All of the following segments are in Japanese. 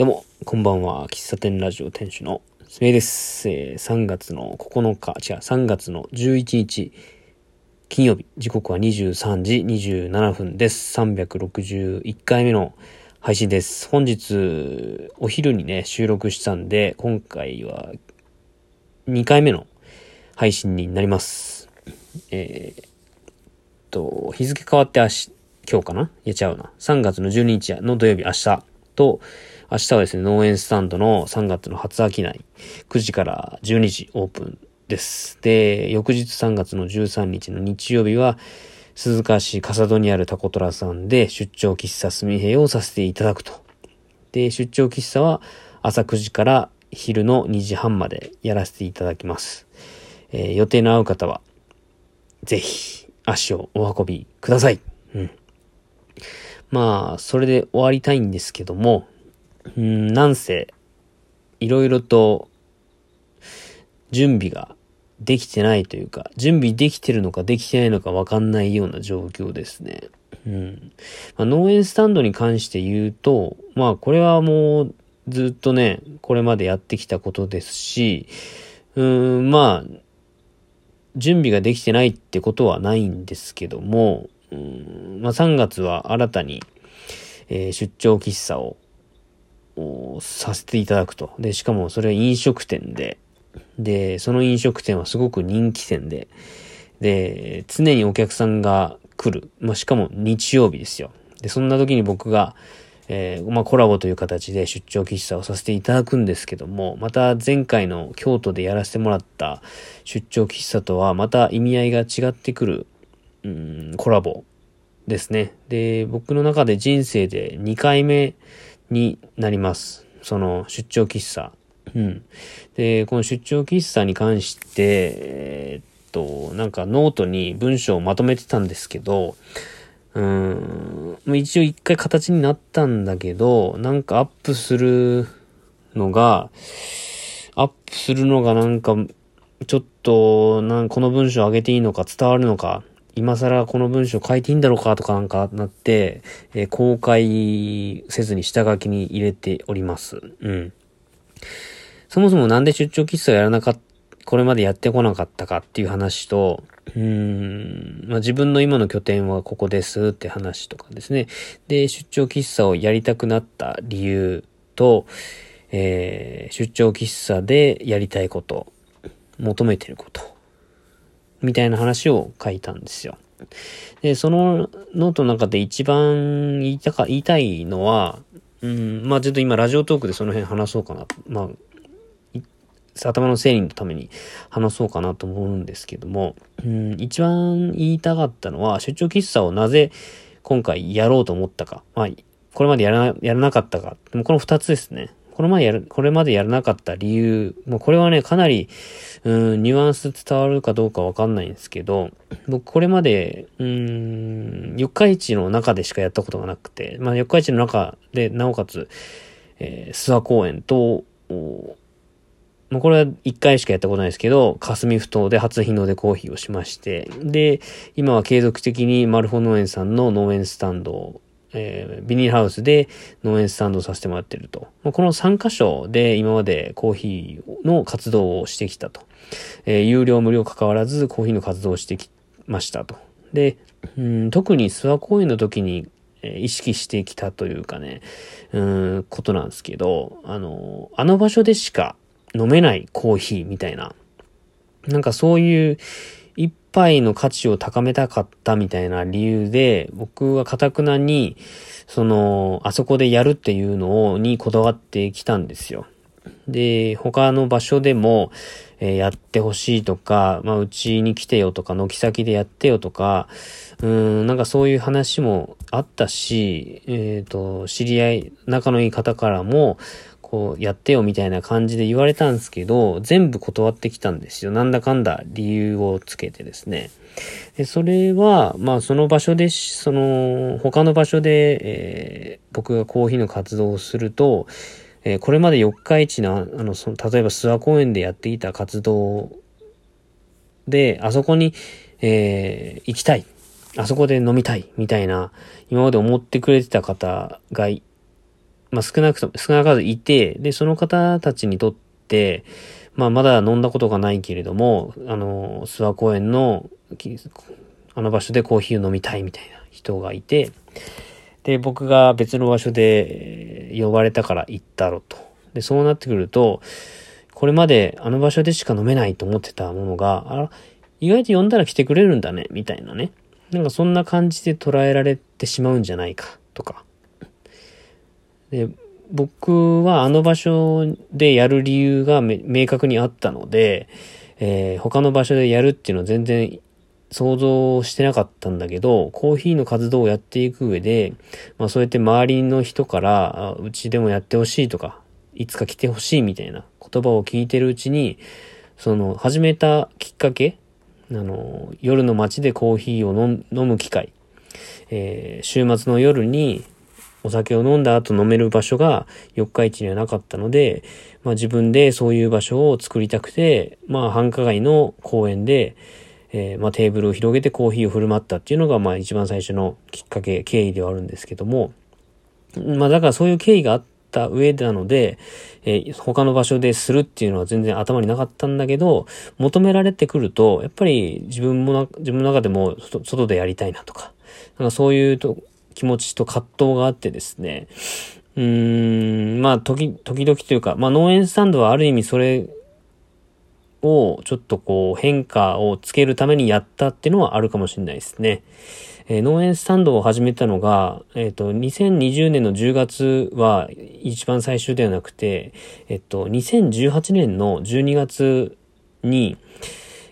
どうも、こんばんは。喫茶店ラジオ店主のすめです。えー、3月の9日、違う、3月の11日、金曜日、時刻は23時27分です。361回目の配信です。本日、お昼にね、収録したんで、今回は2回目の配信になります。えー、っと、日付変わって明日、今日かな？いや、ちゃうな。3月の12日の土曜日、明日と、明日はですね、農園スタンドの3月の初商い、9時から12時オープンです。で、翌日3月の13日の日曜日は、鈴鹿市笠戸にあるタコトラさんで出張喫茶すみへをさせていただくと。で、出張喫茶は朝9時から昼の2時半までやらせていただきます。えー、予定の合う方は、ぜひ足をお運びください。うん。まあ、それで終わりたいんですけども、うん、なんせ、いろいろと、準備ができてないというか、準備できてるのかできてないのかわかんないような状況ですね。うん。まあ、農園スタンドに関して言うと、まあこれはもうずっとね、これまでやってきたことですし、うん、まあ、準備ができてないってことはないんですけども、うん、まあ3月は新たに、えー、出張喫茶をさせていただくと。で、しかもそれは飲食店で、で、その飲食店はすごく人気店で、で、常にお客さんが来る。まあ、しかも日曜日ですよ。で、そんな時に僕が、えー、まあ、コラボという形で出張喫茶をさせていただくんですけども、また前回の京都でやらせてもらった出張喫茶とはまた意味合いが違ってくる、うん、コラボですね。で、僕の中で人生で2回目になります。その出張喫茶。うん。で、この出張喫茶に関して、えー、っと、なんかノートに文章をまとめてたんですけど、うん、一応一回形になったんだけど、なんかアップするのが、アップするのがなんか、ちょっと、なんこの文章上げていいのか伝わるのか今更この文章書いていいんだろうかとかなんかなって、えー、公開せずに下書きに入れております。うん。そもそもなんで出張喫茶をやらなかった、これまでやってこなかったかっていう話と、うーん、まあ、自分の今の拠点はここですって話とかですね。で、出張喫茶をやりたくなった理由と、えー、出張喫茶でやりたいこと、求めてること。みたいな話を書いたんですよ。で、そのノートの中で一番言いたか、言いたいのは、うん、まあちょっと今ラジオトークでその辺話そうかな。まあ、頭の整理のために話そうかなと思うんですけども、うん、一番言いたかったのは、出張喫茶をなぜ今回やろうと思ったか。まあ、これまでやらな、やらなかったか。この二つですね。この前やる、これまでやらなかった理由、もうこれはね、かなり、うん、ニュアンス伝わるかどうかわかんないんですけど、僕これまで、うん、四日市の中でしかやったことがなくて、まあ四日市の中で、なおかつ、えー、諏訪公園と、まあ、これは一回しかやったことないですけど、霞ふ頭で初日の出コーヒーをしまして、で、今は継続的にマルフォ農園さんの農園スタンドえー、ビニールハウスで農園スタンドさせてもらってると。この3箇所で今までコーヒーの活動をしてきたと。えー、有料無料関わらずコーヒーの活動をしてきましたと。で、うん、特に諏訪公園の時に、意識してきたというかね、うん、ことなんですけど、あの、あの場所でしか飲めないコーヒーみたいな、なんかそういう一杯の価値を高めたかったみたいな理由で、僕は堅くなに、その、あそこでやるっていうのを、にこだわってきたんですよ。で、他の場所でも、えー、やってほしいとか、まあ、うちに来てよとか、軒先でやってよとか、うん、なんかそういう話もあったし、えっ、ー、と、知り合い、仲のいい方からも、こうやってよみたいな感じで言われたんですけど、全部断ってきたんですよ。なんだかんだ理由をつけてですね。でそれは、まあその場所で、その他の場所で、えー、僕がコーヒーの活動をすると、えー、これまで四日市の、あの、その例えば諏訪公園でやっていた活動で、あそこに、えー、行きたい。あそこで飲みたい。みたいな、今まで思ってくれてた方がいまあ、少なくとも、少なからずいて、で、その方たちにとって、まあ、まだ飲んだことがないけれども、あの、諏訪公園の、あの場所でコーヒーを飲みたいみたいな人がいて、で、僕が別の場所で呼ばれたから行ったろと。で、そうなってくると、これまであの場所でしか飲めないと思ってたものが、あら、意外と呼んだら来てくれるんだね、みたいなね。なんかそんな感じで捉えられてしまうんじゃないか、とか。で、僕はあの場所でやる理由が明確にあったので、えー、他の場所でやるっていうのは全然想像してなかったんだけど、コーヒーの活動をやっていく上で、まあそうやって周りの人から、うちでもやってほしいとか、いつか来てほしいみたいな言葉を聞いてるうちに、その始めたきっかけ、あの、夜の街でコーヒーを飲む機会、えー、週末の夜にお酒を飲んだ後飲める場所が四日市にはなかったので、まあ自分でそういう場所を作りたくて、まあ繁華街の公園で、えー、まあテーブルを広げてコーヒーを振る舞ったっていうのが、まあ一番最初のきっかけ、経緯ではあるんですけども、まあだからそういう経緯があった上なので、えー、他の場所でするっていうのは全然頭になかったんだけど、求められてくると、やっぱり自分も自分の中でも外でやりたいなとか、なんかそういうと気持ちと葛藤があってですね、うーん、まあ、時、時々というか、まあ、農園スタンドはある意味それをちょっとこう変化をつけるためにやったっていうのはあるかもしれないですね。えー、農園スタンドを始めたのが、えっ、ー、と、2020年の10月は一番最終ではなくて、えっと、2018年の12月に、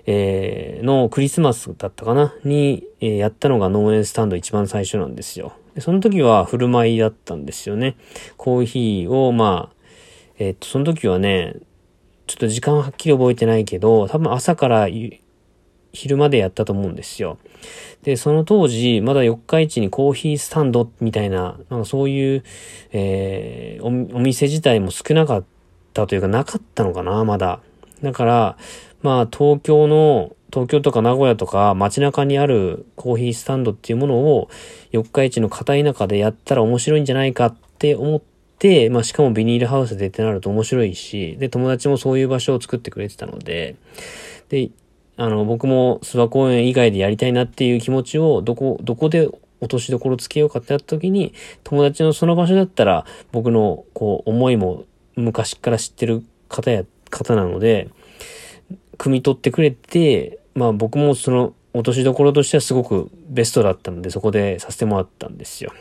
えー、のクリスマスだったかな？に、え、やったのが農園スタンド一番最初なんですよ。その時は振る舞いだったんですよね。コーヒーを、まあ、え、っと、その時はね、ちょっと時間はっきり覚えてないけど、多分朝から昼までやったと思うんですよ。で、その当時、まだ四日市にコーヒースタンドみたいな、なんかそういう、えー、お店自体も少なかったというかなかったのかな、まだ。だから、まあ東京の、東京とか名古屋とか街中にあるコーヒースタンドっていうものを四日市の片田舎でやったら面白いんじゃないかって思って、まあしかもビニールハウスでってなると面白いし、で、友達もそういう場所を作ってくれてたので、で、あの、僕も諏訪公園以外でやりたいなっていう気持ちをどこ、どこで落としどころつけようかってやった時に、友達のその場所だったら僕のこう思いも昔から知ってる方や、方なので、汲み取ってくれて、まあ僕もその落としどころとしてはすごくベストだったので、そこでさせてもらったんですよ。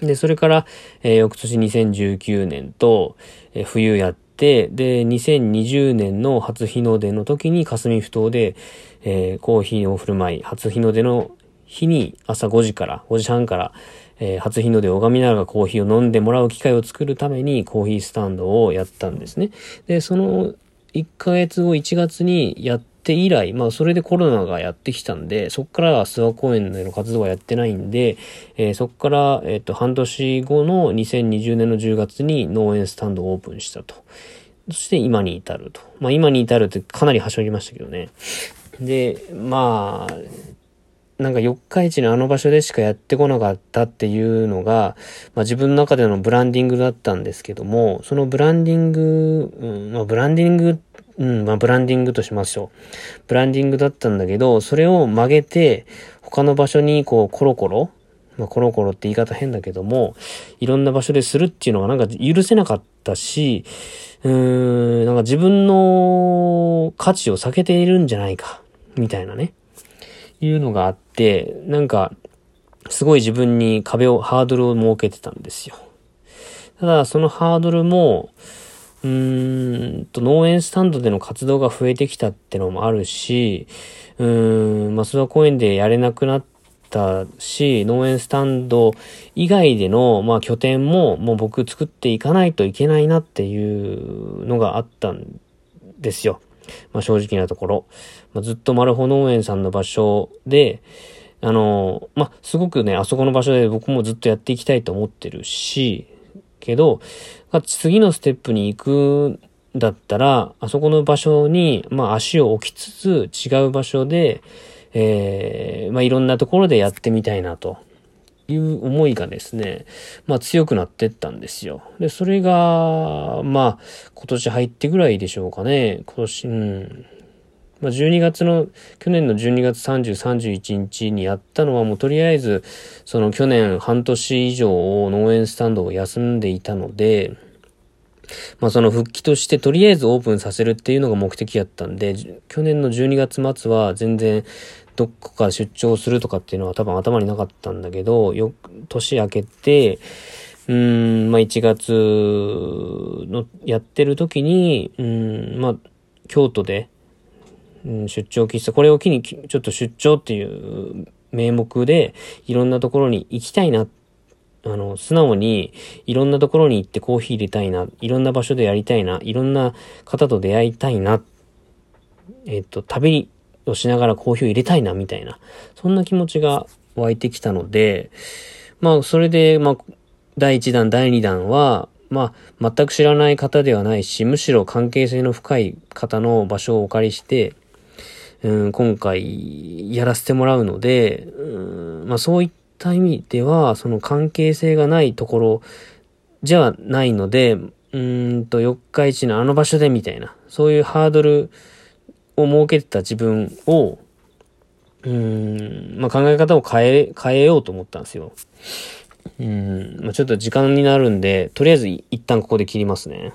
で、それから、えー、翌年2019年と、えー、冬やって、で、2020年の初日の出の時に霞ふ頭で、えー、コーヒーを振る舞い、初日の出の日に朝5時から、5時半から、えー、初日の出を拝みながらコーヒーを飲んでもらう機会を作るためにコーヒースタンドをやったんですね。で、その1ヶ月後1月にやって以来、まあそれでコロナがやってきたんで、そっから諏訪公園での活動はやってないんで、えー、そっから、えっ、と、半年後の2020年の10月に農園スタンドをオープンしたと。そして今に至ると。まあ今に至るってかなりはしょりましたけどね。で、まあ、なんか四日市のあの場所でしかやってこなかったっていうのが、まあ自分の中でのブランディングだったんですけども、そのブランディング、うん、まあブランディング、うん、まあブランディングとしましょう。ブランディングだったんだけど、それを曲げて、他の場所にこうコロコロ、まあコロコロって言い方変だけども、いろんな場所でするっていうのがなんか許せなかったし、うーん、なんか自分の価値を避けているんじゃないか、みたいなね。いうのがあって、なんか、すごい自分に壁を、ハードルを設けてたんですよ。ただ、そのハードルも、うーんと、農園スタンドでの活動が増えてきたってのもあるし、うーん、松田公園でやれなくなったし、農園スタンド以外での、まあ、拠点も、もう僕作っていかないといけないなっていうのがあったんですよ。まあ、正直なところ。まあ、ずっと丸穂農園さんの場所で、あの、まあ、すごくね、あそこの場所で僕もずっとやっていきたいと思ってるし、けど、次のステップに行くんだったら、あそこの場所に、まあ、足を置きつつ、違う場所で、えー、まあ、いろんなところでやってみたいなという思いがですね、まあ強くなってったんですよ。で、それが、まあ今年入ってぐらいでしょうかね。今年、うん。まあ12月の、去年の12月30、31日にやったのはもうとりあえず、その去年半年以上農園スタンドを休んでいたので、まあその復帰としてとりあえずオープンさせるっていうのが目的やったんで、去年の12月末は全然どこか出張するとかっていうのは多分頭になかったんだけど、よ、年明けて、うん、まあ1月のやってる時に、うん、まあ京都で、うん、出張喫茶、これを機にちょっと出張っていう名目でいろんなところに行きたいな、あの、素直にいろんなところに行ってコーヒー入れたいな、いろんな場所でやりたいな、いろんな方と出会いたいな、えっ、と、旅をしながらコーヒーを入れたいな、みたいな、そんな気持ちが湧いてきたので、まあ、それで、まあ、第1弾、第2弾は、まあ、全く知らない方ではないし、むしろ関係性の深い方の場所をお借りして、うん、今回やらせてもらうので、うん、まあそういった意味では、その関係性がないところじゃないので、うんと、四日市のあの場所でみたいな、そういうハードルを設けてた自分を、うん、まあ、考え方を変え、変えようと思ったんですよ。うん、まあ、ちょっと時間になるんで、とりあえず一旦ここで切りますね。